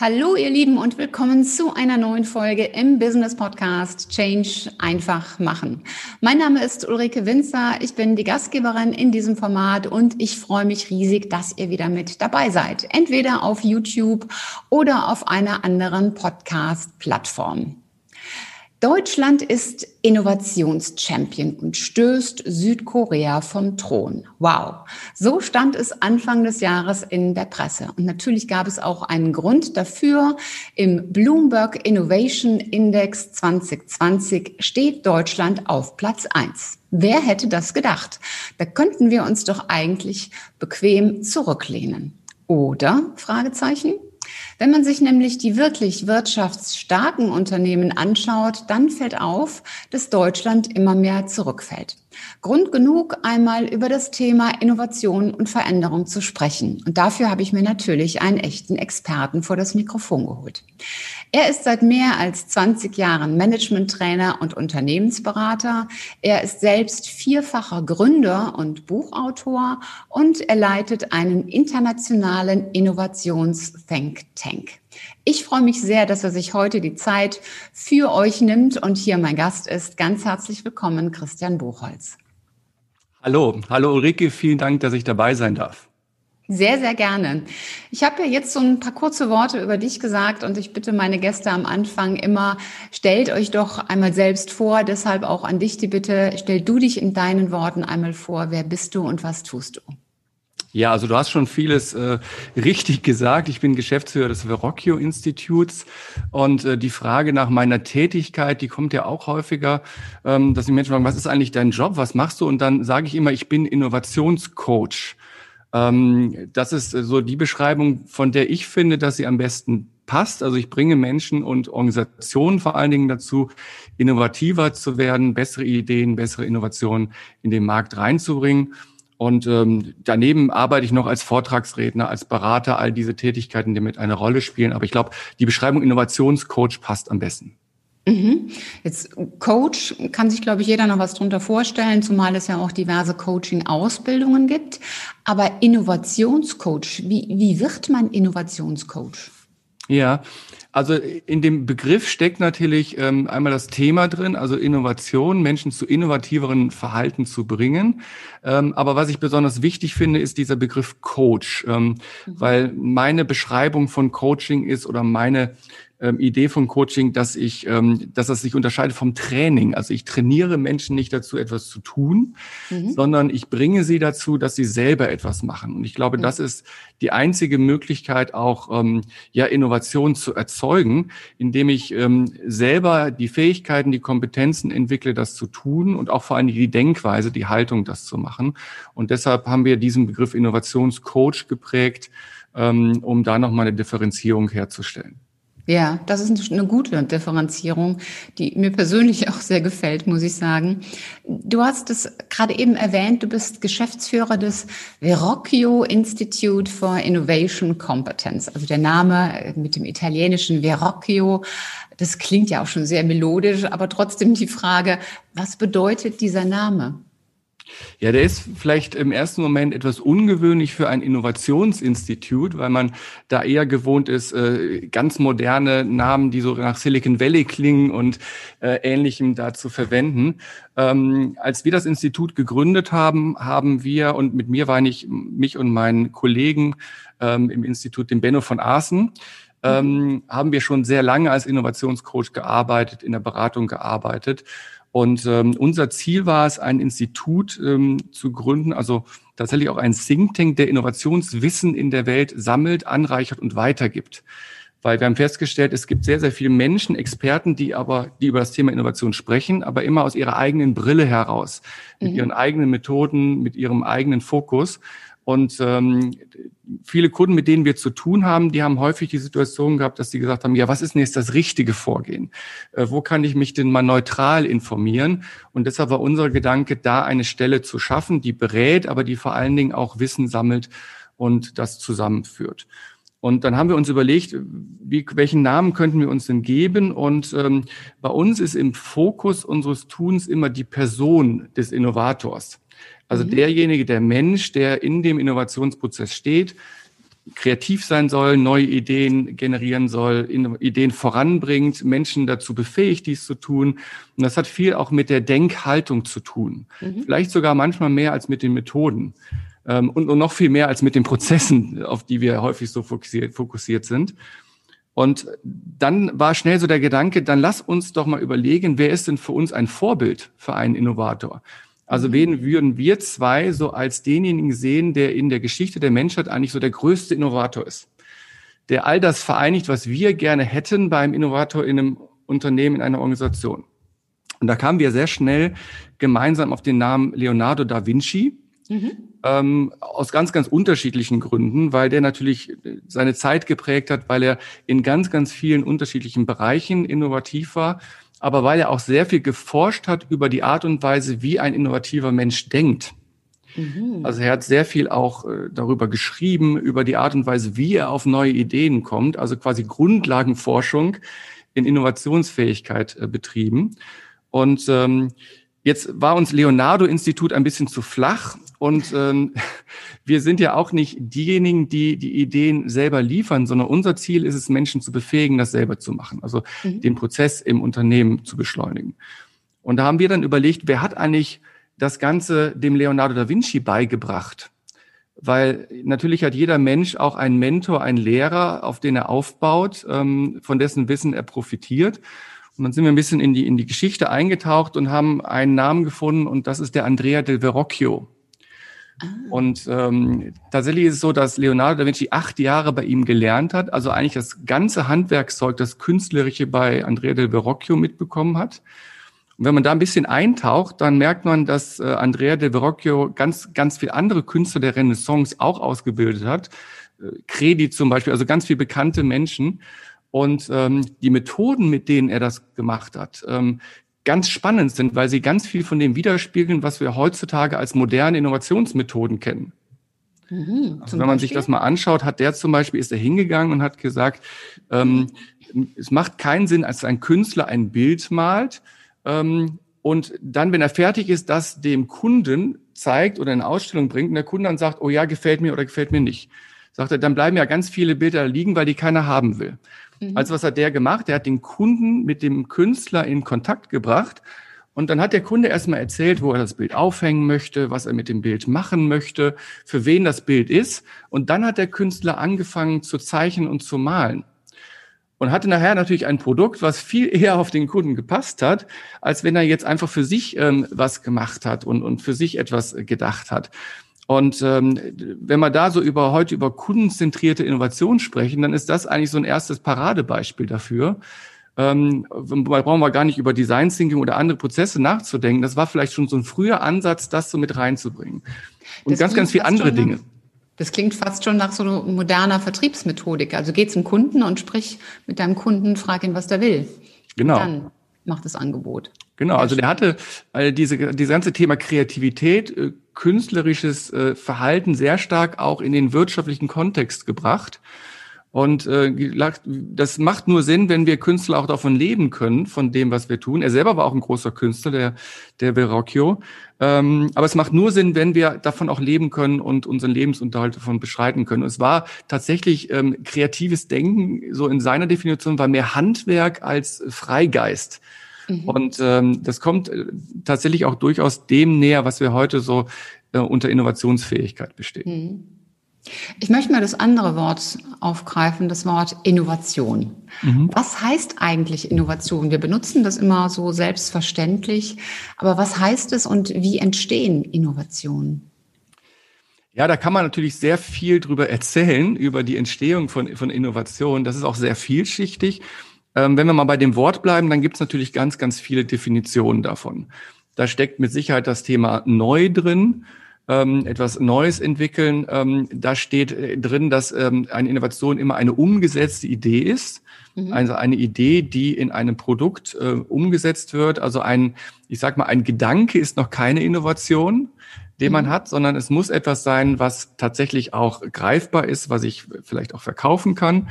Hallo ihr Lieben und willkommen zu einer neuen Folge im Business Podcast Change einfach machen. Mein Name ist Ulrike Winzer, ich bin die Gastgeberin in diesem Format und ich freue mich riesig, dass ihr wieder mit dabei seid. Entweder auf YouTube oder auf einer anderen Podcast-Plattform. Deutschland ist Innovationschampion und stößt Südkorea vom Thron. Wow. So stand es Anfang des Jahres in der Presse. Und natürlich gab es auch einen Grund dafür. Im Bloomberg Innovation Index 2020 steht Deutschland auf Platz 1. Wer hätte das gedacht? Da könnten wir uns doch eigentlich bequem zurücklehnen. Oder? Fragezeichen. Wenn man sich nämlich die wirklich wirtschaftsstarken Unternehmen anschaut, dann fällt auf, dass Deutschland immer mehr zurückfällt. Grund genug, einmal über das Thema Innovation und Veränderung zu sprechen. Und dafür habe ich mir natürlich einen echten Experten vor das Mikrofon geholt. Er ist seit mehr als 20 Jahren Management-Trainer und Unternehmensberater. Er ist selbst vierfacher Gründer und Buchautor und er leitet einen internationalen Innovations-Think Tank. Ich freue mich sehr, dass er sich heute die Zeit für euch nimmt und hier mein Gast ist. Ganz herzlich willkommen, Christian Buchholz. Hallo, hallo Ulrike, vielen Dank, dass ich dabei sein darf. Sehr, sehr gerne. Ich habe ja jetzt so ein paar kurze Worte über dich gesagt und ich bitte meine Gäste am Anfang immer, stellt euch doch einmal selbst vor, deshalb auch an dich die Bitte, stell du dich in deinen Worten einmal vor, wer bist du und was tust du? Ja, also du hast schon vieles äh, richtig gesagt. Ich bin Geschäftsführer des Verrocchio Instituts und äh, die Frage nach meiner Tätigkeit, die kommt ja auch häufiger, ähm, dass die Menschen fragen, was ist eigentlich dein Job, was machst du? Und dann sage ich immer, ich bin Innovationscoach. Ähm, das ist so die Beschreibung, von der ich finde, dass sie am besten passt. Also ich bringe Menschen und Organisationen vor allen Dingen dazu, innovativer zu werden, bessere Ideen, bessere Innovationen in den Markt reinzubringen. Und ähm, daneben arbeite ich noch als Vortragsredner, als Berater, all diese Tätigkeiten, die mit eine Rolle spielen. Aber ich glaube, die Beschreibung Innovationscoach passt am besten. Mhm. Jetzt Coach kann sich, glaube ich, jeder noch was drunter vorstellen, zumal es ja auch diverse Coaching-Ausbildungen gibt. Aber Innovationscoach, wie, wie wird man Innovationscoach? Ja, also in dem Begriff steckt natürlich ähm, einmal das Thema drin, also Innovation, Menschen zu innovativeren Verhalten zu bringen. Ähm, aber was ich besonders wichtig finde, ist dieser Begriff Coach, ähm, mhm. weil meine Beschreibung von Coaching ist oder meine ähm, Idee von Coaching, dass ich, ähm, dass das sich unterscheidet vom Training. Also ich trainiere Menschen nicht dazu, etwas zu tun, mhm. sondern ich bringe sie dazu, dass sie selber etwas machen. Und ich glaube, mhm. das ist die einzige Möglichkeit, auch ähm, ja Innovation zu erzeugen, indem ich ähm, selber die Fähigkeiten, die Kompetenzen entwickle, das zu tun und auch vor allem die Denkweise, die Haltung, das zu machen. Und deshalb haben wir diesen Begriff Innovationscoach geprägt, ähm, um da nochmal eine Differenzierung herzustellen. Ja, das ist eine gute Differenzierung, die mir persönlich auch sehr gefällt, muss ich sagen. Du hast es gerade eben erwähnt, du bist Geschäftsführer des Verrocchio Institute for Innovation Competence. Also der Name mit dem italienischen Verrocchio, das klingt ja auch schon sehr melodisch, aber trotzdem die Frage, was bedeutet dieser Name? Ja, der ist vielleicht im ersten Moment etwas ungewöhnlich für ein Innovationsinstitut, weil man da eher gewohnt ist, äh, ganz moderne Namen, die so nach Silicon Valley klingen und äh, ähnlichem da zu verwenden. Ähm, als wir das Institut gegründet haben, haben wir, und mit mir war ich, mich und meinen Kollegen ähm, im Institut, den Benno von Aßen, ähm, haben wir schon sehr lange als Innovationscoach gearbeitet, in der Beratung gearbeitet und ähm, unser Ziel war es, ein Institut ähm, zu gründen, also tatsächlich auch ein Think Tank, der Innovationswissen in der Welt sammelt, anreichert und weitergibt. Weil wir haben festgestellt, es gibt sehr, sehr viele Menschen, Experten, die aber, die über das Thema Innovation sprechen, aber immer aus ihrer eigenen Brille heraus, mit mhm. ihren eigenen Methoden, mit ihrem eigenen Fokus. Und ähm, viele Kunden, mit denen wir zu tun haben, die haben häufig die Situation gehabt, dass sie gesagt haben, ja, was ist denn jetzt das richtige Vorgehen? Äh, wo kann ich mich denn mal neutral informieren? Und deshalb war unser Gedanke, da eine Stelle zu schaffen, die berät, aber die vor allen Dingen auch Wissen sammelt und das zusammenführt. Und dann haben wir uns überlegt, wie, welchen Namen könnten wir uns denn geben? Und ähm, bei uns ist im Fokus unseres Tuns immer die Person des Innovators. Also mhm. derjenige, der Mensch, der in dem Innovationsprozess steht, kreativ sein soll, neue Ideen generieren soll, Ideen voranbringt, Menschen dazu befähigt, dies zu tun. Und das hat viel auch mit der Denkhaltung zu tun. Mhm. Vielleicht sogar manchmal mehr als mit den Methoden. Ähm, und, noch viel mehr als mit den Prozessen, auf die wir häufig so fokussiert, fokussiert sind. Und dann war schnell so der Gedanke, dann lass uns doch mal überlegen, wer ist denn für uns ein Vorbild für einen Innovator? Also mhm. wen würden wir zwei so als denjenigen sehen, der in der Geschichte der Menschheit eigentlich so der größte Innovator ist? Der all das vereinigt, was wir gerne hätten beim Innovator in einem Unternehmen, in einer Organisation. Und da kamen wir sehr schnell gemeinsam auf den Namen Leonardo da Vinci. Mhm. Ähm, aus ganz, ganz unterschiedlichen Gründen, weil der natürlich seine Zeit geprägt hat, weil er in ganz, ganz vielen unterschiedlichen Bereichen innovativ war aber weil er auch sehr viel geforscht hat über die Art und Weise, wie ein innovativer Mensch denkt. Mhm. Also er hat sehr viel auch äh, darüber geschrieben, über die Art und Weise, wie er auf neue Ideen kommt, also quasi Grundlagenforschung in Innovationsfähigkeit äh, betrieben. Und ähm, Jetzt war uns Leonardo-Institut ein bisschen zu flach und ähm, wir sind ja auch nicht diejenigen, die die Ideen selber liefern, sondern unser Ziel ist es, Menschen zu befähigen, das selber zu machen, also mhm. den Prozess im Unternehmen zu beschleunigen. Und da haben wir dann überlegt, wer hat eigentlich das Ganze dem Leonardo da Vinci beigebracht? Weil natürlich hat jeder Mensch auch einen Mentor, einen Lehrer, auf den er aufbaut, ähm, von dessen Wissen er profitiert. Und dann sind wir ein bisschen in die, in die Geschichte eingetaucht und haben einen Namen gefunden und das ist der Andrea del Verrocchio. Ah. Und ähm, tatsächlich ist es so, dass Leonardo da Vinci acht Jahre bei ihm gelernt hat, also eigentlich das ganze Handwerkszeug, das Künstlerische bei Andrea del Verrocchio mitbekommen hat. Und wenn man da ein bisschen eintaucht, dann merkt man, dass äh, Andrea del Verrocchio ganz, ganz viele andere Künstler der Renaissance auch ausgebildet hat. Äh, Credi zum Beispiel, also ganz viele bekannte Menschen. Und ähm, die Methoden, mit denen er das gemacht hat, ähm, ganz spannend sind, weil sie ganz viel von dem widerspiegeln, was wir heutzutage als moderne Innovationsmethoden kennen. Mhm, also wenn man Beispiel? sich das mal anschaut, hat der zum Beispiel, ist er hingegangen und hat gesagt, ähm, es macht keinen Sinn, als ein Künstler ein Bild malt ähm, und dann, wenn er fertig ist, das dem Kunden zeigt oder in eine Ausstellung bringt und der Kunde dann sagt, oh ja, gefällt mir oder gefällt mir nicht. Sagt er, dann bleiben ja ganz viele Bilder liegen, weil die keiner haben will. Mhm. Also was hat der gemacht? Der hat den Kunden mit dem Künstler in Kontakt gebracht. Und dann hat der Kunde erstmal erzählt, wo er das Bild aufhängen möchte, was er mit dem Bild machen möchte, für wen das Bild ist. Und dann hat der Künstler angefangen zu zeichnen und zu malen. Und hatte nachher natürlich ein Produkt, was viel eher auf den Kunden gepasst hat, als wenn er jetzt einfach für sich ähm, was gemacht hat und, und für sich etwas gedacht hat. Und ähm, wenn wir da so über heute über kundenzentrierte Innovation sprechen, dann ist das eigentlich so ein erstes Paradebeispiel dafür. Ähm, da brauchen wir gar nicht über Design Thinking oder andere Prozesse nachzudenken. Das war vielleicht schon so ein früher Ansatz, das so mit reinzubringen. Und das ganz, ganz viele andere Dinge. Nach, das klingt fast schon nach so moderner Vertriebsmethodik. Also geh zum Kunden und sprich mit deinem Kunden, frag ihn, was der will. Genau. Und dann macht das Angebot. Genau, also der hatte äh, diese, dieses ganze Thema Kreativität, äh, künstlerisches äh, Verhalten sehr stark auch in den wirtschaftlichen Kontext gebracht. Und äh, das macht nur Sinn, wenn wir Künstler auch davon leben können, von dem, was wir tun. Er selber war auch ein großer Künstler, der, der Verrocchio. Ähm, aber es macht nur Sinn, wenn wir davon auch leben können und unseren Lebensunterhalt davon beschreiten können. Und es war tatsächlich ähm, kreatives Denken, so in seiner Definition, war mehr Handwerk als Freigeist. Mhm. Und ähm, das kommt äh, tatsächlich auch durchaus dem näher, was wir heute so äh, unter Innovationsfähigkeit bestehen. Mhm. Ich möchte mal das andere Wort aufgreifen, das Wort Innovation. Mhm. Was heißt eigentlich Innovation? Wir benutzen das immer so selbstverständlich, aber was heißt es und wie entstehen Innovationen? Ja, da kann man natürlich sehr viel drüber erzählen, über die Entstehung von, von Innovationen. Das ist auch sehr vielschichtig. Ähm, wenn wir mal bei dem Wort bleiben, dann gibt es natürlich ganz, ganz viele Definitionen davon. Da steckt mit Sicherheit das Thema neu drin, ähm, etwas Neues entwickeln. Ähm, da steht äh, drin, dass ähm, eine Innovation immer eine umgesetzte Idee ist. Mhm. Also eine Idee, die in einem Produkt äh, umgesetzt wird. Also ein, ich sag mal, ein Gedanke ist noch keine Innovation. den man mhm. hat, sondern es muss etwas sein, was tatsächlich auch greifbar ist, was ich vielleicht auch verkaufen kann.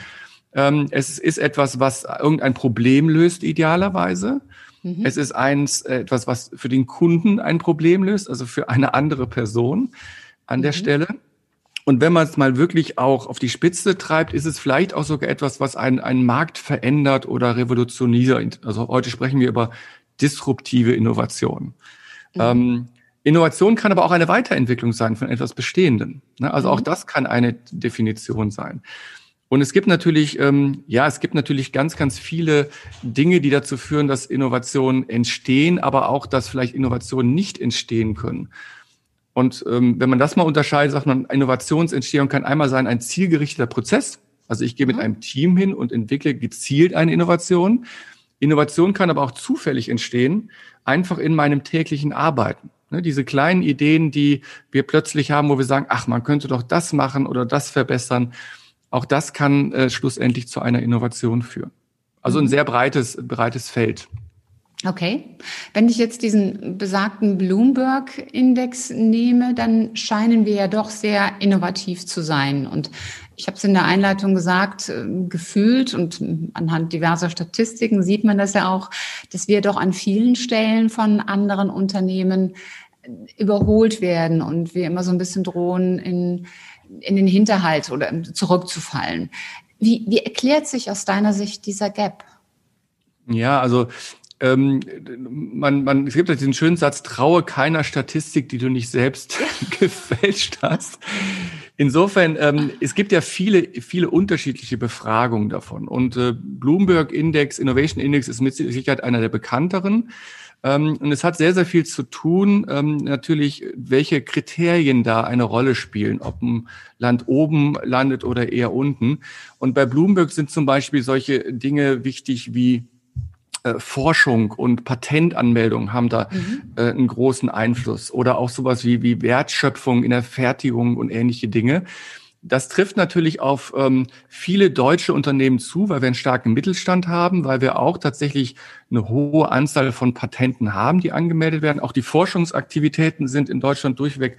Ähm, es ist etwas, was irgendein Problem löst, idealerweise. Mhm. Es ist eins, äh, etwas, was für den Kunden ein Problem löst, also für eine andere Person an der mhm. Stelle. Und wenn man es mal wirklich auch auf die Spitze treibt, ist es vielleicht auch sogar etwas, was einen, einen Markt verändert oder revolutioniert. Also heute sprechen wir über disruptive Innovation. Mhm. Ähm, Innovation kann aber auch eine Weiterentwicklung sein von etwas Bestehenden. Ne? Also mhm. auch das kann eine Definition sein. Und es gibt natürlich, ähm, ja, es gibt natürlich ganz, ganz viele Dinge, die dazu führen, dass Innovationen entstehen, aber auch, dass vielleicht Innovationen nicht entstehen können. Und ähm, wenn man das mal unterscheidet, sagt man, Innovationsentstehung kann einmal sein ein zielgerichteter Prozess. Also ich gehe mit mhm. einem Team hin und entwickle gezielt eine Innovation. Innovation kann aber auch zufällig entstehen, einfach in meinem täglichen Arbeiten. Ne, diese kleinen Ideen, die wir plötzlich haben, wo wir sagen, ach, man könnte doch das machen oder das verbessern. Auch das kann äh, schlussendlich zu einer Innovation führen. Also ein mhm. sehr breites, breites Feld. Okay. Wenn ich jetzt diesen besagten Bloomberg-Index nehme, dann scheinen wir ja doch sehr innovativ zu sein. Und ich habe es in der Einleitung gesagt, äh, gefühlt und anhand diverser Statistiken sieht man das ja auch, dass wir doch an vielen Stellen von anderen Unternehmen überholt werden und wir immer so ein bisschen drohen, in, in den Hinterhalt oder zurückzufallen. Wie, wie erklärt sich aus deiner Sicht dieser Gap? Ja, also ähm, man, man, es gibt ja diesen schönen Satz, traue keiner Statistik, die du nicht selbst gefälscht hast. Insofern, ähm, es gibt ja viele, viele unterschiedliche Befragungen davon. Und äh, Bloomberg Index, Innovation Index ist mit Sicherheit einer der bekannteren. Ähm, und es hat sehr, sehr viel zu tun, ähm, natürlich, welche Kriterien da eine Rolle spielen, ob ein Land oben landet oder eher unten. Und bei Bloomberg sind zum Beispiel solche Dinge wichtig wie äh, Forschung und Patentanmeldung haben da mhm. äh, einen großen Einfluss oder auch sowas wie, wie Wertschöpfung in der Fertigung und ähnliche Dinge. Das trifft natürlich auf ähm, viele deutsche Unternehmen zu, weil wir einen starken Mittelstand haben, weil wir auch tatsächlich eine hohe Anzahl von Patenten haben, die angemeldet werden. Auch die Forschungsaktivitäten sind in Deutschland durchweg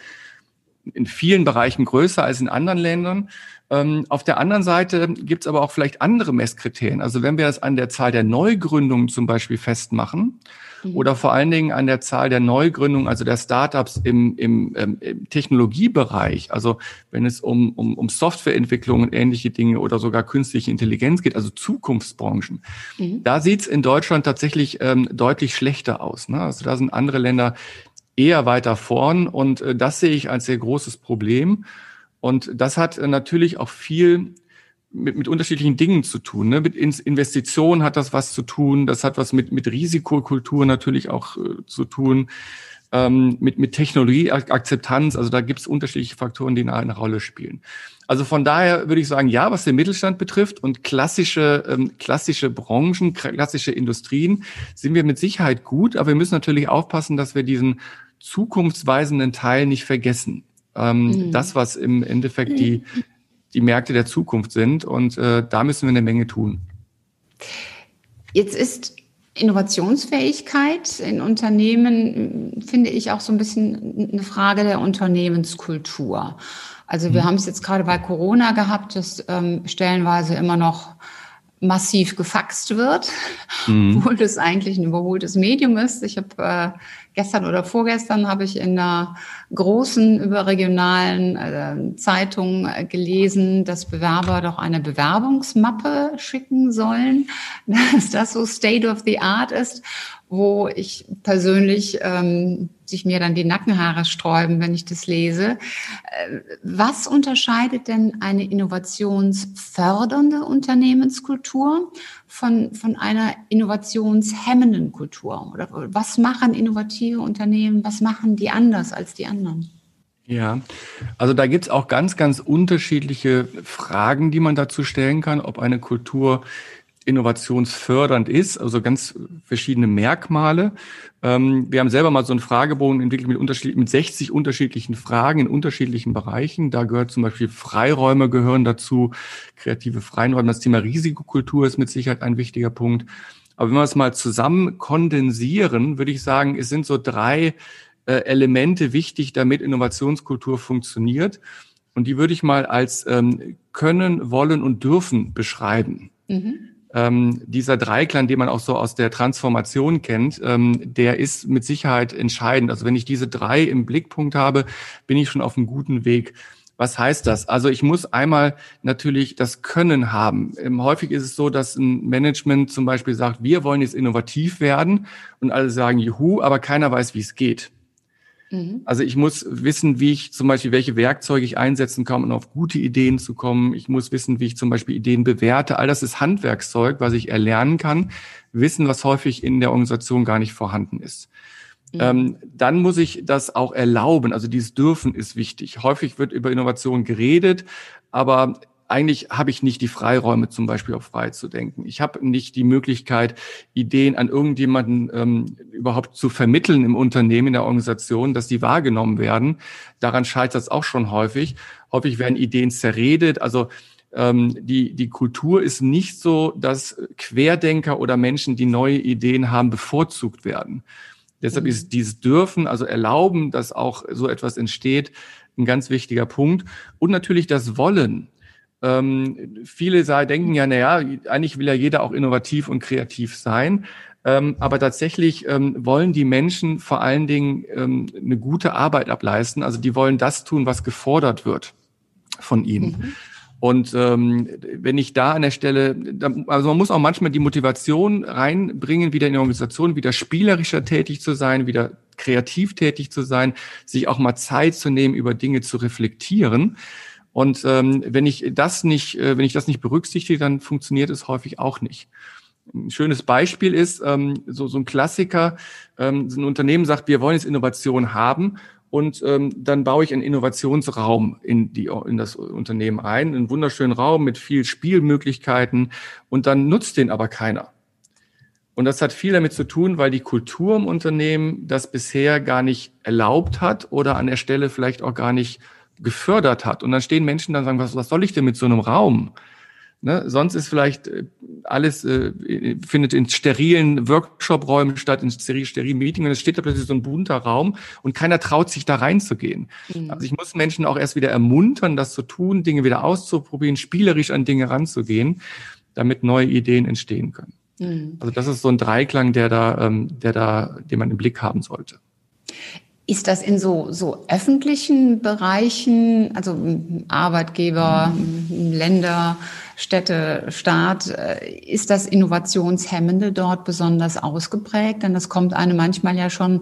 in vielen Bereichen größer als in anderen Ländern. Ähm, auf der anderen Seite gibt es aber auch vielleicht andere Messkriterien. Also wenn wir das an der Zahl der Neugründungen zum Beispiel festmachen mhm. oder vor allen Dingen an der Zahl der Neugründungen, also der Startups im, im, ähm, im Technologiebereich, also wenn es um, um, um Softwareentwicklung und ähnliche Dinge oder sogar künstliche Intelligenz geht, also Zukunftsbranchen, mhm. da sieht es in Deutschland tatsächlich ähm, deutlich schlechter aus. Ne? Also da sind andere Länder eher weiter vorn und äh, das sehe ich als sehr großes Problem. Und das hat äh, natürlich auch viel mit, mit unterschiedlichen Dingen zu tun. Ne? Mit Investitionen hat das was zu tun, das hat was mit, mit Risikokultur natürlich auch äh, zu tun, ähm, mit, mit Technologieakzeptanz. Also da gibt es unterschiedliche Faktoren, die eine Rolle spielen. Also von daher würde ich sagen, ja, was den Mittelstand betrifft und klassische, ähm, klassische Branchen, klassische Industrien, sind wir mit Sicherheit gut, aber wir müssen natürlich aufpassen, dass wir diesen zukunftsweisenden Teil nicht vergessen ähm, mhm. das, was im Endeffekt die, die Märkte der Zukunft sind. Und äh, da müssen wir eine Menge tun. Jetzt ist Innovationsfähigkeit in Unternehmen, finde ich, auch so ein bisschen eine Frage der Unternehmenskultur. Also wir mhm. haben es jetzt gerade bei Corona gehabt, dass ähm, stellenweise immer noch massiv gefaxt wird, mhm. obwohl das eigentlich ein überholtes Medium ist. Ich habe äh, gestern oder vorgestern habe ich in einer großen überregionalen äh, Zeitung äh, gelesen, dass Bewerber doch eine Bewerbungsmappe schicken sollen, dass das so State of the Art ist wo ich persönlich ähm, sich mir dann die Nackenhaare sträuben, wenn ich das lese. Äh, was unterscheidet denn eine innovationsfördernde Unternehmenskultur von, von einer innovationshemmenden Kultur? Oder was machen innovative Unternehmen, was machen die anders als die anderen? Ja, also da gibt's auch ganz, ganz unterschiedliche Fragen, die man dazu stellen kann, ob eine Kultur innovationsfördernd ist, also ganz verschiedene Merkmale. Ähm, wir haben selber mal so einen Fragebogen entwickelt mit, unterschied mit 60 unterschiedlichen Fragen in unterschiedlichen Bereichen. Da gehört zum Beispiel Freiräume gehören dazu, kreative Freiräume. Das Thema Risikokultur ist mit Sicherheit ein wichtiger Punkt. Aber wenn wir es mal zusammen kondensieren, würde ich sagen, es sind so drei äh, Elemente wichtig, damit Innovationskultur funktioniert. Und die würde ich mal als ähm, können, wollen und dürfen beschreiben. Mhm. Ähm, dieser Dreiklang, den man auch so aus der Transformation kennt, ähm, der ist mit Sicherheit entscheidend. Also wenn ich diese drei im Blickpunkt habe, bin ich schon auf einem guten Weg. Was heißt das? Also ich muss einmal natürlich das Können haben. Ähm, häufig ist es so, dass ein Management zum Beispiel sagt, wir wollen jetzt innovativ werden und alle sagen, juhu, aber keiner weiß, wie es geht. Mhm. Also ich muss wissen, wie ich zum Beispiel, welche Werkzeuge ich einsetzen kann, um auf gute Ideen zu kommen. Ich muss wissen, wie ich zum Beispiel Ideen bewerte. All das ist Handwerkszeug, was ich erlernen kann. Wissen, was häufig in der Organisation gar nicht vorhanden ist. Mhm. Ähm, dann muss ich das auch erlauben. Also dieses Dürfen ist wichtig. Häufig wird über Innovation geredet, aber eigentlich habe ich nicht die Freiräume, zum Beispiel auch frei zu denken. Ich habe nicht die Möglichkeit, Ideen an irgendjemanden ähm, überhaupt zu vermitteln im Unternehmen, in der Organisation, dass die wahrgenommen werden. Daran scheitert es auch schon häufig. Häufig werden Ideen zerredet. Also ähm, die, die Kultur ist nicht so, dass Querdenker oder Menschen, die neue Ideen haben, bevorzugt werden. Deshalb mhm. ist dieses Dürfen, also erlauben, dass auch so etwas entsteht, ein ganz wichtiger Punkt. Und natürlich das Wollen. Ähm, viele sei, denken ja, naja, eigentlich will ja jeder auch innovativ und kreativ sein. Ähm, aber tatsächlich ähm, wollen die Menschen vor allen Dingen ähm, eine gute Arbeit ableisten. Also die wollen das tun, was gefordert wird von ihnen. Mhm. Und ähm, wenn ich da an der Stelle, also man muss auch manchmal die Motivation reinbringen, wieder in die Organisation, wieder spielerischer tätig zu sein, wieder kreativ tätig zu sein, sich auch mal Zeit zu nehmen, über Dinge zu reflektieren. Und ähm, wenn ich das nicht, äh, wenn ich das nicht berücksichtige, dann funktioniert es häufig auch nicht. Ein schönes Beispiel ist ähm, so, so ein Klassiker. Ähm, so ein Unternehmen sagt, wir wollen jetzt Innovation haben und ähm, dann baue ich einen Innovationsraum in, die, in das Unternehmen ein, einen wunderschönen Raum mit viel Spielmöglichkeiten und dann nutzt den aber keiner. Und das hat viel damit zu tun, weil die Kultur im Unternehmen das bisher gar nicht erlaubt hat oder an der Stelle vielleicht auch gar nicht gefördert hat. Und dann stehen Menschen dann und sagen, was, was soll ich denn mit so einem Raum? Ne? Sonst ist vielleicht äh, alles, äh, findet in sterilen Workshop-Räumen statt, in sterilen Meetings und es steht da plötzlich so ein bunter Raum und keiner traut sich da reinzugehen. Mhm. Also ich muss Menschen auch erst wieder ermuntern, das zu tun, Dinge wieder auszuprobieren, spielerisch an Dinge ranzugehen, damit neue Ideen entstehen können. Mhm. Also das ist so ein Dreiklang, der da, ähm, der da, den man im Blick haben sollte. Ist das in so, so öffentlichen Bereichen, also Arbeitgeber, Länder, Städte, Staat, äh, ist das Innovationshemmende dort besonders ausgeprägt? Denn das kommt einem manchmal ja schon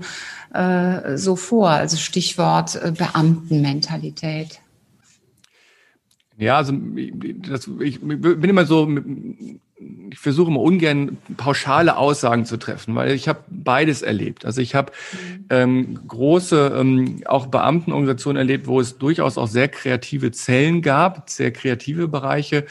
äh, so vor, also Stichwort äh, Beamtenmentalität. Ja, also das, ich bin immer so ich versuche immer ungern pauschale Aussagen zu treffen, weil ich habe beides erlebt. Also ich habe mhm. ähm, große ähm, auch Beamtenorganisationen erlebt, wo es durchaus auch sehr kreative Zellen gab, sehr kreative Bereiche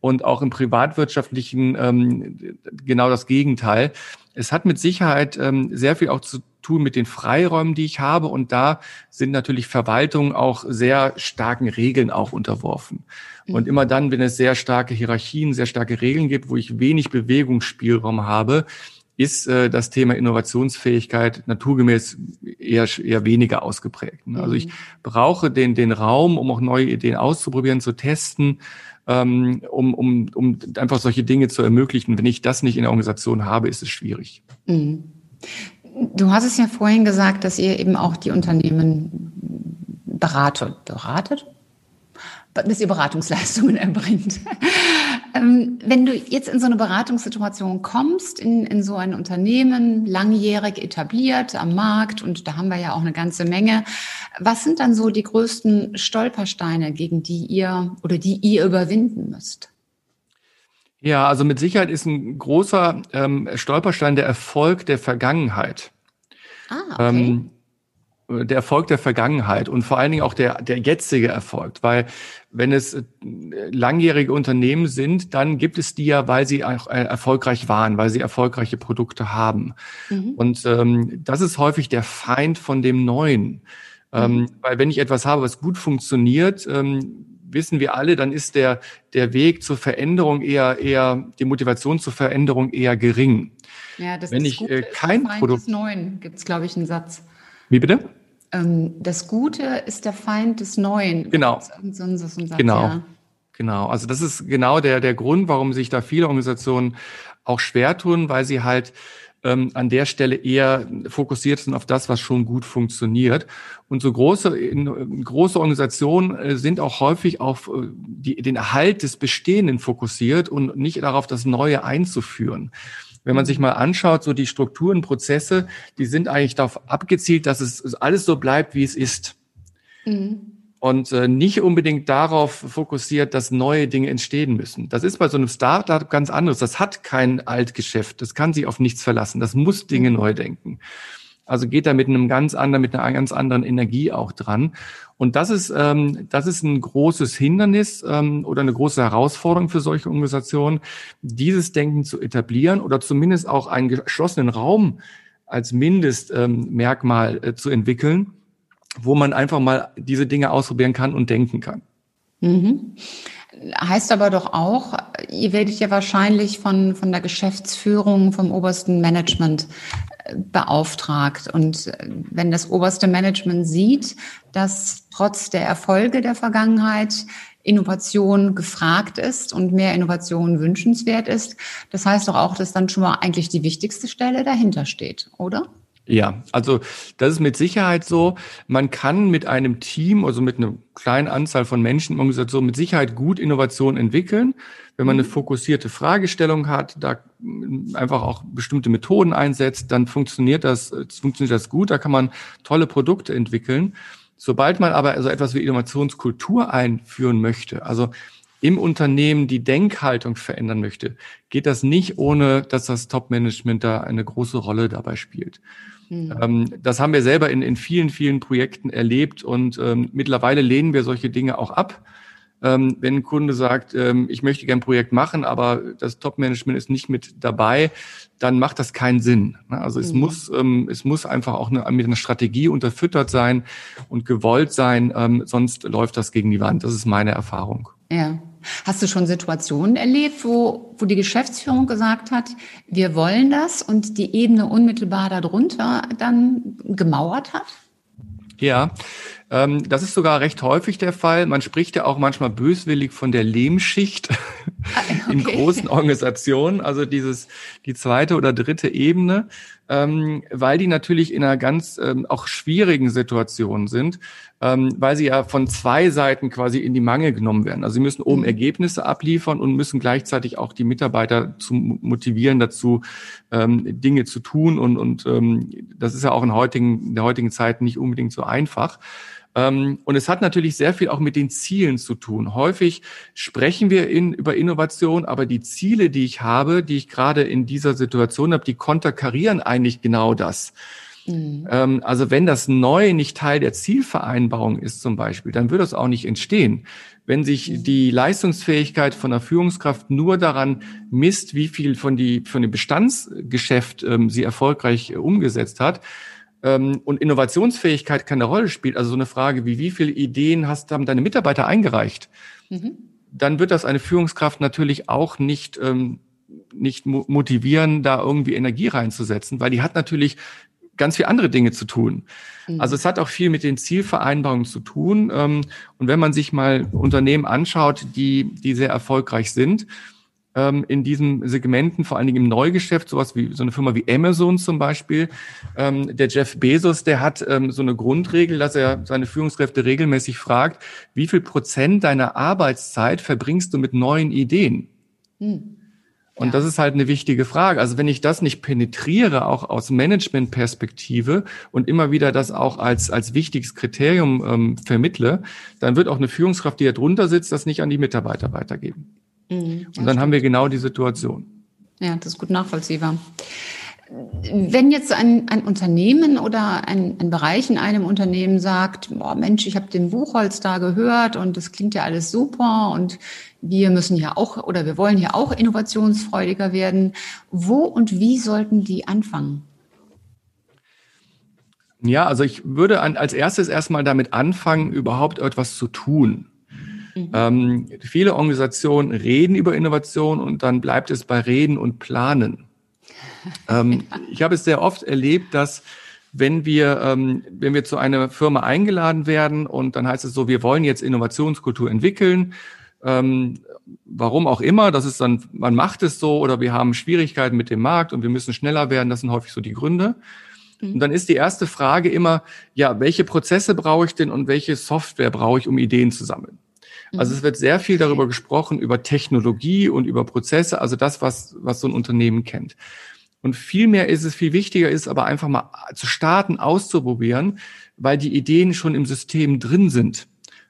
und auch im privatwirtschaftlichen ähm, genau das Gegenteil. Es hat mit Sicherheit ähm, sehr viel auch zu tun mit den Freiräumen, die ich habe und da sind natürlich Verwaltungen auch sehr starken Regeln auch unterworfen. Und mhm. immer dann, wenn es sehr starke Hierarchien, sehr starke Regeln gibt, wo ich wenig Bewegungsspielraum habe, ist äh, das Thema Innovationsfähigkeit naturgemäß eher, eher weniger ausgeprägt. Ne? Also ich mhm. brauche den, den Raum, um auch neue Ideen auszuprobieren, zu testen, ähm, um, um, um einfach solche Dinge zu ermöglichen. Wenn ich das nicht in der Organisation habe, ist es schwierig. Mhm. Du hast es ja vorhin gesagt, dass ihr eben auch die Unternehmen beratet. Beratet? dass ihr Beratungsleistungen erbringt. ähm, wenn du jetzt in so eine Beratungssituation kommst, in, in so ein Unternehmen, langjährig etabliert am Markt, und da haben wir ja auch eine ganze Menge, was sind dann so die größten Stolpersteine, gegen die ihr oder die ihr überwinden müsst? Ja, also mit Sicherheit ist ein großer ähm, Stolperstein der Erfolg der Vergangenheit. Ah, okay. Ähm, der Erfolg der Vergangenheit und vor allen Dingen auch der, der jetzige Erfolg. Weil wenn es äh, langjährige Unternehmen sind, dann gibt es die ja, weil sie auch äh, erfolgreich waren, weil sie erfolgreiche Produkte haben. Mhm. Und ähm, das ist häufig der Feind von dem Neuen. Mhm. Ähm, weil wenn ich etwas habe, was gut funktioniert, ähm, wissen wir alle, dann ist der, der Weg zur Veränderung eher, eher, die Motivation zur Veränderung eher gering. Ja, das wenn ist ich äh, kein Produkt. Neuen gibt es, glaube ich, einen Satz. Wie bitte? Ähm, das Gute ist der Feind des Neuen. Genau. So ein, so ein Satz, genau. Ja. Genau. Also das ist genau der, der Grund, warum sich da viele Organisationen auch schwer tun, weil sie halt ähm, an der Stelle eher fokussiert sind auf das, was schon gut funktioniert. Und so große, in, große Organisationen äh, sind auch häufig auf äh, die, den Erhalt des Bestehenden fokussiert und nicht darauf, das Neue einzuführen. Wenn man sich mal anschaut, so die Strukturen, Prozesse, die sind eigentlich darauf abgezielt, dass es alles so bleibt, wie es ist. Mhm und äh, nicht unbedingt darauf fokussiert, dass neue Dinge entstehen müssen. Das ist bei so einem Startup ganz anderes. Das hat kein Altgeschäft. Das kann sich auf nichts verlassen. Das muss Dinge neu denken. Also geht da mit einem ganz anderen, mit einer ganz anderen Energie auch dran. Und das ist, ähm, das ist ein großes Hindernis ähm, oder eine große Herausforderung für solche Organisationen, dieses Denken zu etablieren oder zumindest auch einen geschlossenen Raum als Mindestmerkmal ähm, äh, zu entwickeln wo man einfach mal diese Dinge ausprobieren kann und denken kann. Mhm. Heißt aber doch auch, ihr werdet ja wahrscheinlich von, von der Geschäftsführung, vom obersten Management äh, beauftragt. Und äh, wenn das oberste Management sieht, dass trotz der Erfolge der Vergangenheit Innovation gefragt ist und mehr Innovation wünschenswert ist, das heißt doch auch, dass dann schon mal eigentlich die wichtigste Stelle dahinter steht, oder? Ja, also das ist mit Sicherheit so. Man kann mit einem Team, also mit einer kleinen Anzahl von Menschen im Organisation mit Sicherheit gut Innovation entwickeln, wenn man eine mhm. fokussierte Fragestellung hat, da einfach auch bestimmte Methoden einsetzt, dann funktioniert das, funktioniert das gut. Da kann man tolle Produkte entwickeln. Sobald man aber also etwas wie Innovationskultur einführen möchte, also im Unternehmen die Denkhaltung verändern möchte, geht das nicht ohne, dass das Top-Management da eine große Rolle dabei spielt. Mhm. Ähm, das haben wir selber in, in vielen, vielen Projekten erlebt und ähm, mittlerweile lehnen wir solche Dinge auch ab. Ähm, wenn ein Kunde sagt, ähm, ich möchte gerne ein Projekt machen, aber das Top-Management ist nicht mit dabei, dann macht das keinen Sinn. Ne? Also es mhm. muss, ähm, es muss einfach auch eine, mit einer Strategie unterfüttert sein und gewollt sein, ähm, sonst läuft das gegen die Wand. Das ist meine Erfahrung. Ja. Hast du schon Situationen erlebt, wo, wo die Geschäftsführung gesagt hat, wir wollen das und die Ebene unmittelbar darunter dann gemauert hat? Ja, ähm, das ist sogar recht häufig der Fall. Man spricht ja auch manchmal böswillig von der Lehmschicht ah, okay. in großen Organisationen, also dieses die zweite oder dritte Ebene, ähm, weil die natürlich in einer ganz ähm, auch schwierigen Situation sind, ähm, weil sie ja von zwei Seiten quasi in die Mangel genommen werden. Also sie müssen oben mhm. Ergebnisse abliefern und müssen gleichzeitig auch die Mitarbeiter zu motivieren dazu, ähm, Dinge zu tun und und ähm, das ist ja auch in heutigen in der heutigen Zeit nicht unbedingt so einfach. Ähm, und es hat natürlich sehr viel auch mit den Zielen zu tun. Häufig sprechen wir in, über Innovation, aber die Ziele, die ich habe, die ich gerade in dieser Situation habe, die konterkarieren eigentlich genau das. Mhm. Ähm, also wenn das Neue nicht Teil der Zielvereinbarung ist zum Beispiel, dann wird es auch nicht entstehen. Wenn sich mhm. die Leistungsfähigkeit von der Führungskraft nur daran misst, wie viel von, die, von dem Bestandsgeschäft ähm, sie erfolgreich äh, umgesetzt hat, und Innovationsfähigkeit keine Rolle spielt, also so eine Frage wie, wie viele Ideen hast, haben deine Mitarbeiter eingereicht, mhm. dann wird das eine Führungskraft natürlich auch nicht, ähm, nicht motivieren, da irgendwie Energie reinzusetzen, weil die hat natürlich ganz viel andere Dinge zu tun. Mhm. Also es hat auch viel mit den Zielvereinbarungen zu tun. Ähm, und wenn man sich mal Unternehmen anschaut, die, die sehr erfolgreich sind, ähm, in diesen Segmenten, vor allen Dingen im Neugeschäft, sowas wie so eine Firma wie Amazon zum Beispiel. Ähm, der Jeff Bezos, der hat ähm, so eine Grundregel, dass er seine Führungskräfte regelmäßig fragt, wie viel Prozent deiner Arbeitszeit verbringst du mit neuen Ideen? Hm. Und ja. das ist halt eine wichtige Frage. Also wenn ich das nicht penetriere, auch aus Managementperspektive und immer wieder das auch als, als wichtiges Kriterium ähm, vermittle, dann wird auch eine Führungskraft, die da drunter sitzt, das nicht an die Mitarbeiter weitergeben. Mhm, und dann stimmt. haben wir genau die Situation. Ja, das ist gut nachvollziehbar. Wenn jetzt ein, ein Unternehmen oder ein, ein Bereich in einem Unternehmen sagt, boah Mensch, ich habe den Buchholz da gehört und das klingt ja alles super und wir müssen ja auch oder wir wollen ja auch innovationsfreudiger werden, wo und wie sollten die anfangen? Ja, also ich würde an, als erstes erstmal damit anfangen, überhaupt etwas zu tun. Mhm. Ähm, viele Organisationen reden über Innovation und dann bleibt es bei Reden und Planen. ähm, ich habe es sehr oft erlebt, dass wenn wir, ähm, wenn wir zu einer Firma eingeladen werden und dann heißt es so, wir wollen jetzt Innovationskultur entwickeln, ähm, warum auch immer, das ist dann, man macht es so oder wir haben Schwierigkeiten mit dem Markt und wir müssen schneller werden, das sind häufig so die Gründe. Mhm. Und dann ist die erste Frage immer, ja, welche Prozesse brauche ich denn und welche Software brauche ich, um Ideen zu sammeln? Also es mhm. wird sehr viel darüber gesprochen, über Technologie und über Prozesse, also das, was, was so ein Unternehmen kennt. Und vielmehr ist es, viel wichtiger ist aber einfach mal zu starten, auszuprobieren, weil die Ideen schon im System drin sind.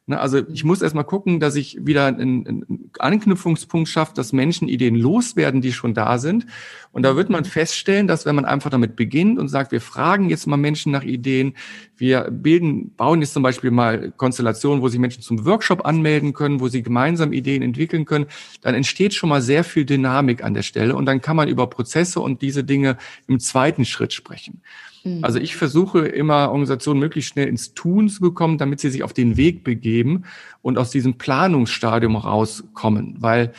Ne, also ich muss erstmal gucken, dass ich wieder einen, einen Anknüpfungspunkt schaffe, dass Menschen Ideen loswerden, die schon da sind. Und da wird man feststellen, dass wenn man einfach damit beginnt und sagt, wir fragen jetzt mal Menschen nach Ideen, wir bilden, bauen jetzt zum Beispiel mal Konstellationen, wo sich Menschen zum Workshop anmelden können, wo sie gemeinsam Ideen entwickeln können, dann entsteht schon mal sehr viel Dynamik an der Stelle und dann kann man über Prozesse und diese Dinge im zweiten Schritt sprechen. Mhm. Also ich versuche immer Organisationen möglichst schnell ins Tun zu bekommen, damit sie sich auf den Weg begeben und aus diesem Planungsstadium rauskommen, weil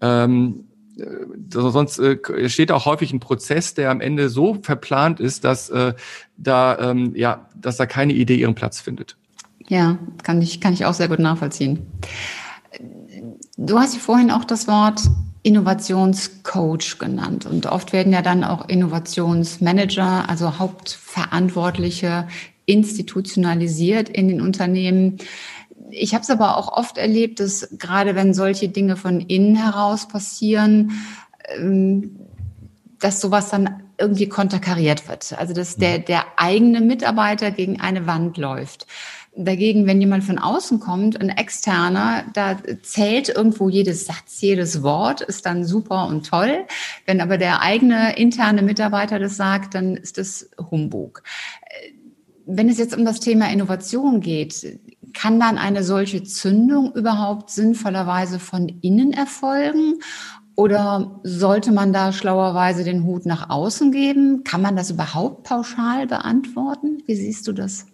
ähm, äh, sonst äh, steht auch häufig ein Prozess, der am Ende so verplant ist, dass äh, da ähm, ja, dass da keine Idee ihren Platz findet. Ja, kann ich kann ich auch sehr gut nachvollziehen. Du hast vorhin auch das Wort Innovationscoach genannt. Und oft werden ja dann auch Innovationsmanager, also Hauptverantwortliche, institutionalisiert in den Unternehmen. Ich habe es aber auch oft erlebt, dass gerade wenn solche Dinge von innen heraus passieren, ähm, dass sowas dann irgendwie konterkariert wird. Also dass der, der eigene Mitarbeiter gegen eine Wand läuft. Dagegen, wenn jemand von außen kommt, ein externer, da zählt irgendwo jedes Satz, jedes Wort, ist dann super und toll. Wenn aber der eigene interne Mitarbeiter das sagt, dann ist das Humbug. Wenn es jetzt um das Thema Innovation geht, kann dann eine solche Zündung überhaupt sinnvollerweise von innen erfolgen? Oder sollte man da schlauerweise den Hut nach außen geben? Kann man das überhaupt pauschal beantworten? Wie siehst du das?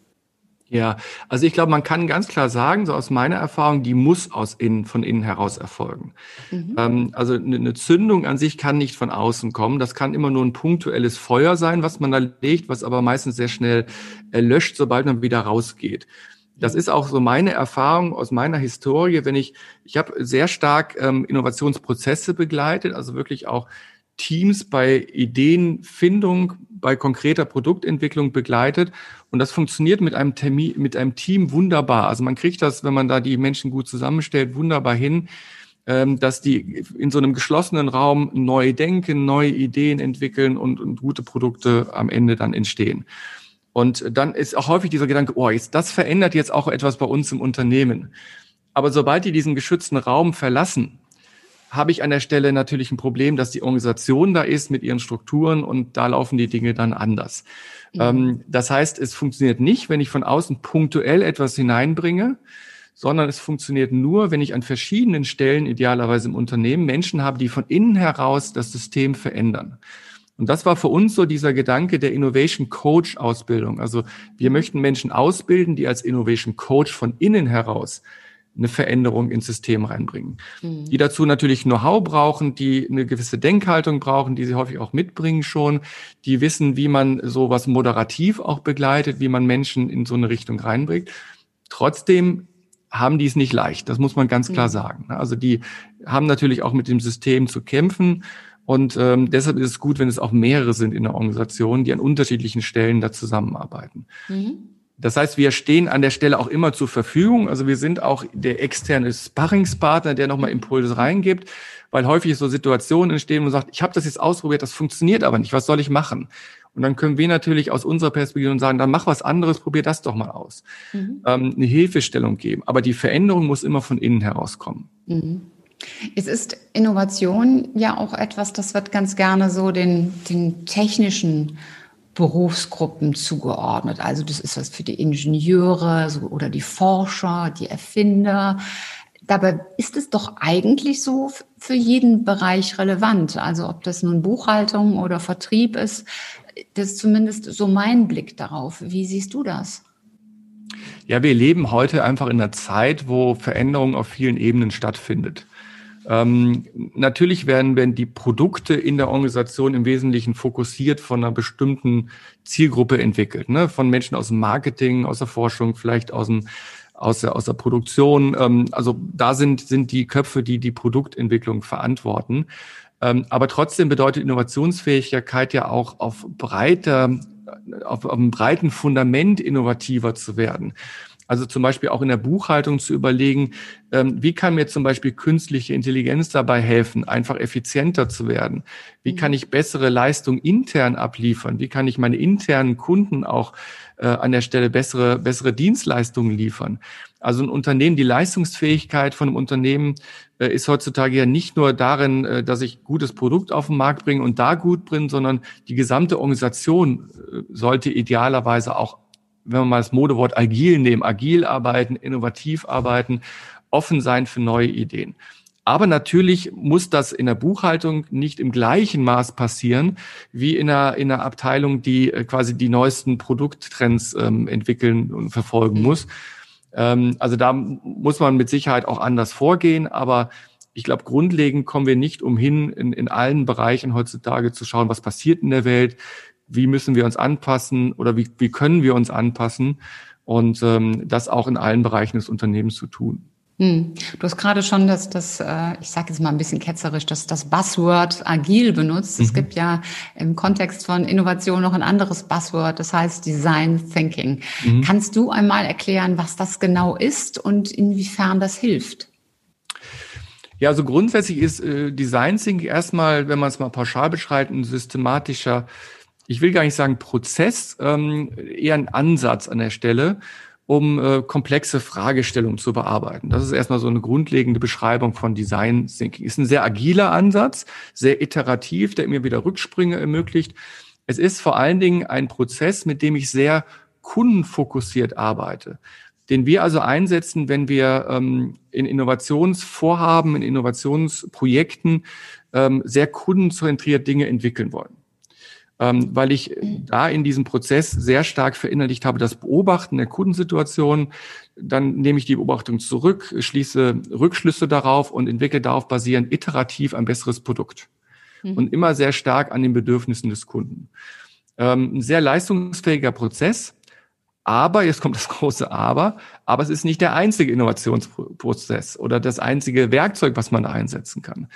Ja, also ich glaube, man kann ganz klar sagen, so aus meiner Erfahrung, die muss aus innen, von innen heraus erfolgen. Mhm. Ähm, also eine, eine Zündung an sich kann nicht von außen kommen. Das kann immer nur ein punktuelles Feuer sein, was man da legt, was aber meistens sehr schnell erlöscht, sobald man wieder rausgeht. Das ist auch so meine Erfahrung aus meiner Historie, wenn ich, ich habe sehr stark ähm, Innovationsprozesse begleitet, also wirklich auch Teams bei Ideenfindung, bei konkreter Produktentwicklung begleitet. Und das funktioniert mit einem, Termin, mit einem Team wunderbar. Also man kriegt das, wenn man da die Menschen gut zusammenstellt, wunderbar hin, ähm, dass die in so einem geschlossenen Raum neu denken, neue Ideen entwickeln und, und gute Produkte am Ende dann entstehen. Und dann ist auch häufig dieser Gedanke, oh, jetzt, das verändert jetzt auch etwas bei uns im Unternehmen. Aber sobald die diesen geschützten Raum verlassen, habe ich an der Stelle natürlich ein Problem, dass die Organisation da ist mit ihren Strukturen und da laufen die Dinge dann anders. Mhm. Ähm, das heißt, es funktioniert nicht, wenn ich von außen punktuell etwas hineinbringe, sondern es funktioniert nur, wenn ich an verschiedenen Stellen, idealerweise im Unternehmen, Menschen habe, die von innen heraus das System verändern. Und das war für uns so dieser Gedanke der Innovation Coach Ausbildung. Also wir möchten Menschen ausbilden, die als Innovation Coach von innen heraus eine Veränderung ins System reinbringen. Mhm. Die dazu natürlich Know-how brauchen, die eine gewisse Denkhaltung brauchen, die sie häufig auch mitbringen schon, die wissen, wie man sowas moderativ auch begleitet, wie man Menschen in so eine Richtung reinbringt. Trotzdem haben die es nicht leicht, das muss man ganz klar mhm. sagen. Also die haben natürlich auch mit dem System zu kämpfen. Und ähm, deshalb ist es gut, wenn es auch mehrere sind in der Organisation, die an unterschiedlichen Stellen da zusammenarbeiten. Mhm. Das heißt, wir stehen an der Stelle auch immer zur Verfügung. Also wir sind auch der externe Sparringspartner, der nochmal Impulse reingibt, weil häufig so Situationen entstehen, wo man sagt, ich habe das jetzt ausprobiert, das funktioniert aber nicht, was soll ich machen? Und dann können wir natürlich aus unserer Perspektive sagen, dann mach was anderes, probier das doch mal aus. Mhm. Ähm, eine Hilfestellung geben. Aber die Veränderung muss immer von innen herauskommen. Mhm. Es ist Innovation ja auch etwas, das wird ganz gerne so den, den technischen Berufsgruppen zugeordnet. Also das ist was für die Ingenieure so, oder die Forscher, die Erfinder. Dabei ist es doch eigentlich so für jeden Bereich relevant. Also ob das nun Buchhaltung oder Vertrieb ist, das ist zumindest so mein Blick darauf. Wie siehst du das? Ja, wir leben heute einfach in einer Zeit, wo Veränderung auf vielen Ebenen stattfindet. Ähm, natürlich werden, werden die Produkte in der Organisation im Wesentlichen fokussiert von einer bestimmten Zielgruppe entwickelt, ne? von Menschen aus dem Marketing, aus der Forschung, vielleicht aus dem aus der, aus der Produktion. Ähm, also da sind, sind die Köpfe, die die Produktentwicklung verantworten. Ähm, aber trotzdem bedeutet Innovationsfähigkeit ja auch auf breiter, auf, auf einem breiten Fundament innovativer zu werden. Also zum Beispiel auch in der Buchhaltung zu überlegen, ähm, wie kann mir zum Beispiel künstliche Intelligenz dabei helfen, einfach effizienter zu werden? Wie kann mhm. ich bessere Leistung intern abliefern? Wie kann ich meine internen Kunden auch äh, an der Stelle bessere, bessere Dienstleistungen liefern? Also ein Unternehmen, die Leistungsfähigkeit von einem Unternehmen äh, ist heutzutage ja nicht nur darin, äh, dass ich gutes Produkt auf den Markt bringe und da gut bringe, sondern die gesamte Organisation sollte idealerweise auch wenn wir mal das Modewort agil nehmen, agil arbeiten, innovativ arbeiten, offen sein für neue Ideen. Aber natürlich muss das in der Buchhaltung nicht im gleichen Maß passieren wie in einer, in einer Abteilung, die äh, quasi die neuesten Produkttrends ähm, entwickeln und verfolgen mhm. muss. Ähm, also da muss man mit Sicherheit auch anders vorgehen, aber ich glaube, grundlegend kommen wir nicht umhin, in, in allen Bereichen heutzutage zu schauen, was passiert in der Welt, wie müssen wir uns anpassen oder wie, wie können wir uns anpassen und ähm, das auch in allen Bereichen des Unternehmens zu tun. Hm. Du hast gerade schon das, das äh, ich sage jetzt mal ein bisschen ketzerisch, das, das Buzzword agil benutzt. Mhm. Es gibt ja im Kontext von Innovation noch ein anderes Buzzword, das heißt Design Thinking. Mhm. Kannst du einmal erklären, was das genau ist und inwiefern das hilft? Ja, also grundsätzlich ist äh, Design Thinking erstmal, wenn man es mal pauschal beschreibt, ein systematischer ich will gar nicht sagen Prozess, ähm, eher ein Ansatz an der Stelle, um äh, komplexe Fragestellungen zu bearbeiten. Das ist erstmal so eine grundlegende Beschreibung von Design Thinking. Ist ein sehr agiler Ansatz, sehr iterativ, der mir wieder Rücksprünge ermöglicht. Es ist vor allen Dingen ein Prozess, mit dem ich sehr kundenfokussiert arbeite den wir also einsetzen, wenn wir ähm, in Innovationsvorhaben, in Innovationsprojekten ähm, sehr kundenzentriert Dinge entwickeln wollen weil ich da in diesem Prozess sehr stark verinnerlicht habe, das Beobachten der Kundensituation. Dann nehme ich die Beobachtung zurück, schließe Rückschlüsse darauf und entwickle darauf basierend iterativ ein besseres Produkt. Mhm. Und immer sehr stark an den Bedürfnissen des Kunden. Ähm, ein sehr leistungsfähiger Prozess. Aber, jetzt kommt das große Aber, aber es ist nicht der einzige Innovationsprozess oder das einzige Werkzeug, was man einsetzen kann.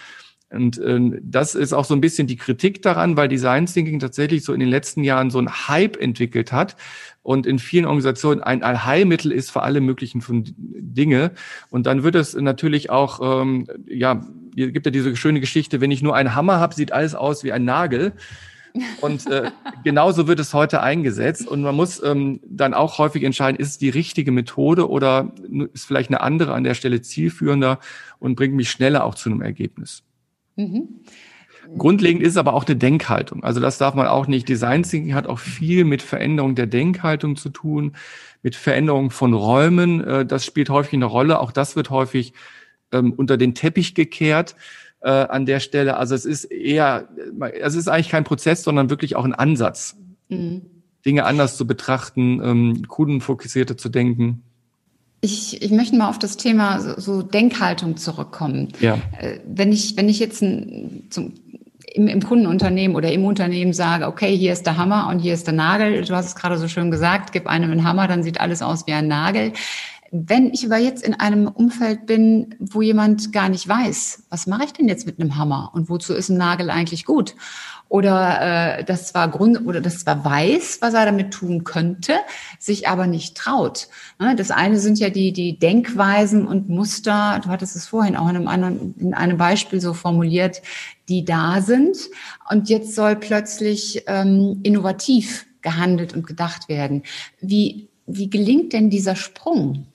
Und äh, das ist auch so ein bisschen die Kritik daran, weil Design Thinking tatsächlich so in den letzten Jahren so ein Hype entwickelt hat und in vielen Organisationen ein Allheilmittel ist für alle möglichen Dinge. Und dann wird es natürlich auch, ähm, ja, gibt ja diese schöne Geschichte, wenn ich nur einen Hammer habe, sieht alles aus wie ein Nagel. Und äh, genauso wird es heute eingesetzt. Und man muss ähm, dann auch häufig entscheiden, ist es die richtige Methode oder ist vielleicht eine andere an der Stelle zielführender und bringt mich schneller auch zu einem Ergebnis. Mhm. Grundlegend ist aber auch eine Denkhaltung. Also das darf man auch nicht. Design Thinking hat auch viel mit Veränderung der Denkhaltung zu tun, mit Veränderung von Räumen. Äh, das spielt häufig eine Rolle. Auch das wird häufig ähm, unter den Teppich gekehrt äh, an der Stelle. Also es ist eher, es ist eigentlich kein Prozess, sondern wirklich auch ein Ansatz, mhm. Dinge anders zu betrachten, ähm, kundenfokussierter zu denken. Ich, ich möchte mal auf das Thema so, so Denkhaltung zurückkommen. Ja. Äh, wenn ich, wenn ich jetzt ein, zum, im, im Kundenunternehmen oder im Unternehmen sage, okay, hier ist der Hammer und hier ist der Nagel. Du hast es gerade so schön gesagt, gib einem einen Hammer, dann sieht alles aus wie ein Nagel. Wenn ich aber jetzt in einem Umfeld bin, wo jemand gar nicht weiß, was mache ich denn jetzt mit einem Hammer und wozu ist ein Nagel eigentlich gut? Oder äh, das zwar Grund oder das zwar weiß, was er damit tun könnte, sich aber nicht traut. Ne? Das eine sind ja die die Denkweisen und Muster. Du hattest es vorhin auch in einem anderen in einem Beispiel so formuliert, die da sind. Und jetzt soll plötzlich ähm, innovativ gehandelt und gedacht werden. Wie wie gelingt denn dieser Sprung?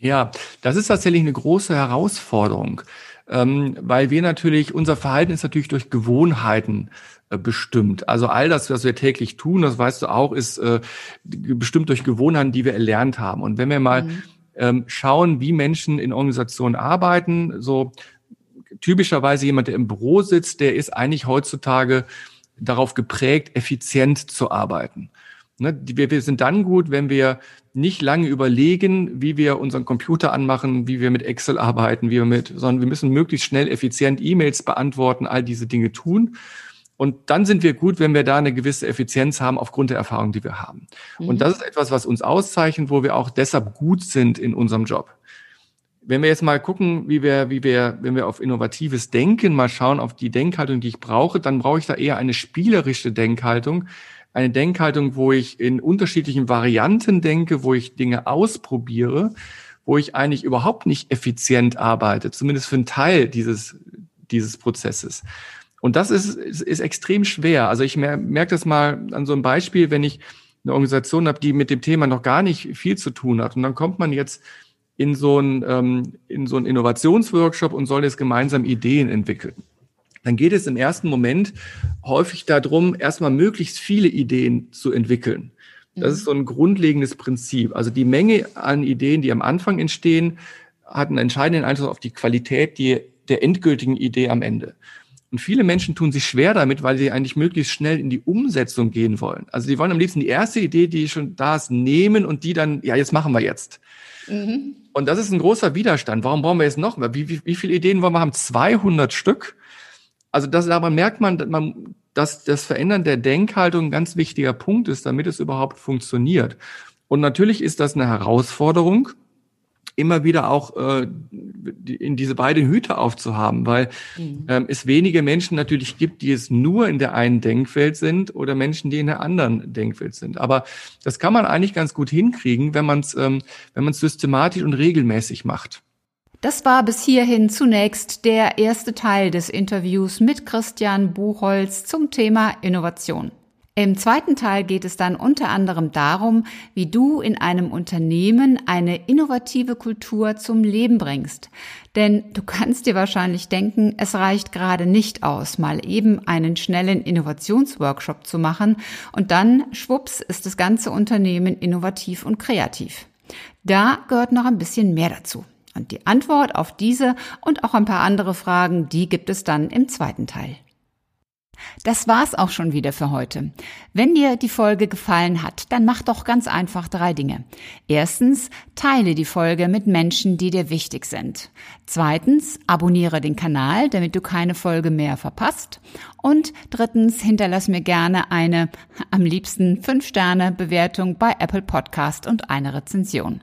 Ja, das ist tatsächlich eine große Herausforderung, ähm, weil wir natürlich, unser Verhalten ist natürlich durch Gewohnheiten äh, bestimmt. Also all das, was wir täglich tun, das weißt du auch, ist äh, bestimmt durch Gewohnheiten, die wir erlernt haben. Und wenn wir mal mhm. ähm, schauen, wie Menschen in Organisationen arbeiten, so typischerweise jemand, der im Büro sitzt, der ist eigentlich heutzutage darauf geprägt, effizient zu arbeiten. Ne, wir, wir sind dann gut, wenn wir nicht lange überlegen, wie wir unseren Computer anmachen, wie wir mit Excel arbeiten, wie wir mit, sondern wir müssen möglichst schnell effizient E-Mails beantworten, all diese Dinge tun. Und dann sind wir gut, wenn wir da eine gewisse Effizienz haben aufgrund der Erfahrung, die wir haben. Mhm. Und das ist etwas, was uns auszeichnet, wo wir auch deshalb gut sind in unserem Job. Wenn wir jetzt mal gucken, wie wir, wie wir, wenn wir auf innovatives Denken mal schauen, auf die Denkhaltung, die ich brauche, dann brauche ich da eher eine spielerische Denkhaltung, eine Denkhaltung, wo ich in unterschiedlichen Varianten denke, wo ich Dinge ausprobiere, wo ich eigentlich überhaupt nicht effizient arbeite, zumindest für einen Teil dieses, dieses Prozesses. Und das ist, ist, ist extrem schwer. Also ich merke das mal an so einem Beispiel, wenn ich eine Organisation habe, die mit dem Thema noch gar nicht viel zu tun hat. Und dann kommt man jetzt in so einen, ähm, in so einen Innovationsworkshop und soll jetzt gemeinsam Ideen entwickeln. Dann geht es im ersten Moment häufig darum, erstmal möglichst viele Ideen zu entwickeln. Das ist so ein grundlegendes Prinzip. Also die Menge an Ideen, die am Anfang entstehen, hat einen entscheidenden Einfluss auf die Qualität die, der endgültigen Idee am Ende. Und viele Menschen tun sich schwer damit, weil sie eigentlich möglichst schnell in die Umsetzung gehen wollen. Also sie wollen am liebsten die erste Idee, die schon da ist, nehmen und die dann, ja, jetzt machen wir jetzt. Mhm. Und das ist ein großer Widerstand. Warum brauchen wir jetzt noch mehr? Wie, wie, wie viele Ideen wollen wir haben? 200 Stück? Also das, daran merkt man, man, dass das Verändern der Denkhaltung ein ganz wichtiger Punkt ist, damit es überhaupt funktioniert. Und natürlich ist das eine Herausforderung, immer wieder auch äh, in diese beiden Hüte aufzuhaben, weil mhm. ähm, es wenige Menschen natürlich gibt, die es nur in der einen Denkwelt sind oder Menschen, die in der anderen Denkwelt sind. Aber das kann man eigentlich ganz gut hinkriegen, wenn man es ähm, wenn man es systematisch und regelmäßig macht. Das war bis hierhin zunächst der erste Teil des Interviews mit Christian Buchholz zum Thema Innovation. Im zweiten Teil geht es dann unter anderem darum, wie du in einem Unternehmen eine innovative Kultur zum Leben bringst. Denn du kannst dir wahrscheinlich denken, es reicht gerade nicht aus, mal eben einen schnellen Innovationsworkshop zu machen und dann, schwupps, ist das ganze Unternehmen innovativ und kreativ. Da gehört noch ein bisschen mehr dazu. Und die Antwort auf diese und auch ein paar andere Fragen, die gibt es dann im zweiten Teil. Das war's auch schon wieder für heute. Wenn dir die Folge gefallen hat, dann mach doch ganz einfach drei Dinge. Erstens, teile die Folge mit Menschen, die dir wichtig sind. Zweitens, abonniere den Kanal, damit du keine Folge mehr verpasst. Und drittens, hinterlass mir gerne eine, am liebsten 5-Sterne-Bewertung bei Apple Podcast und eine Rezension.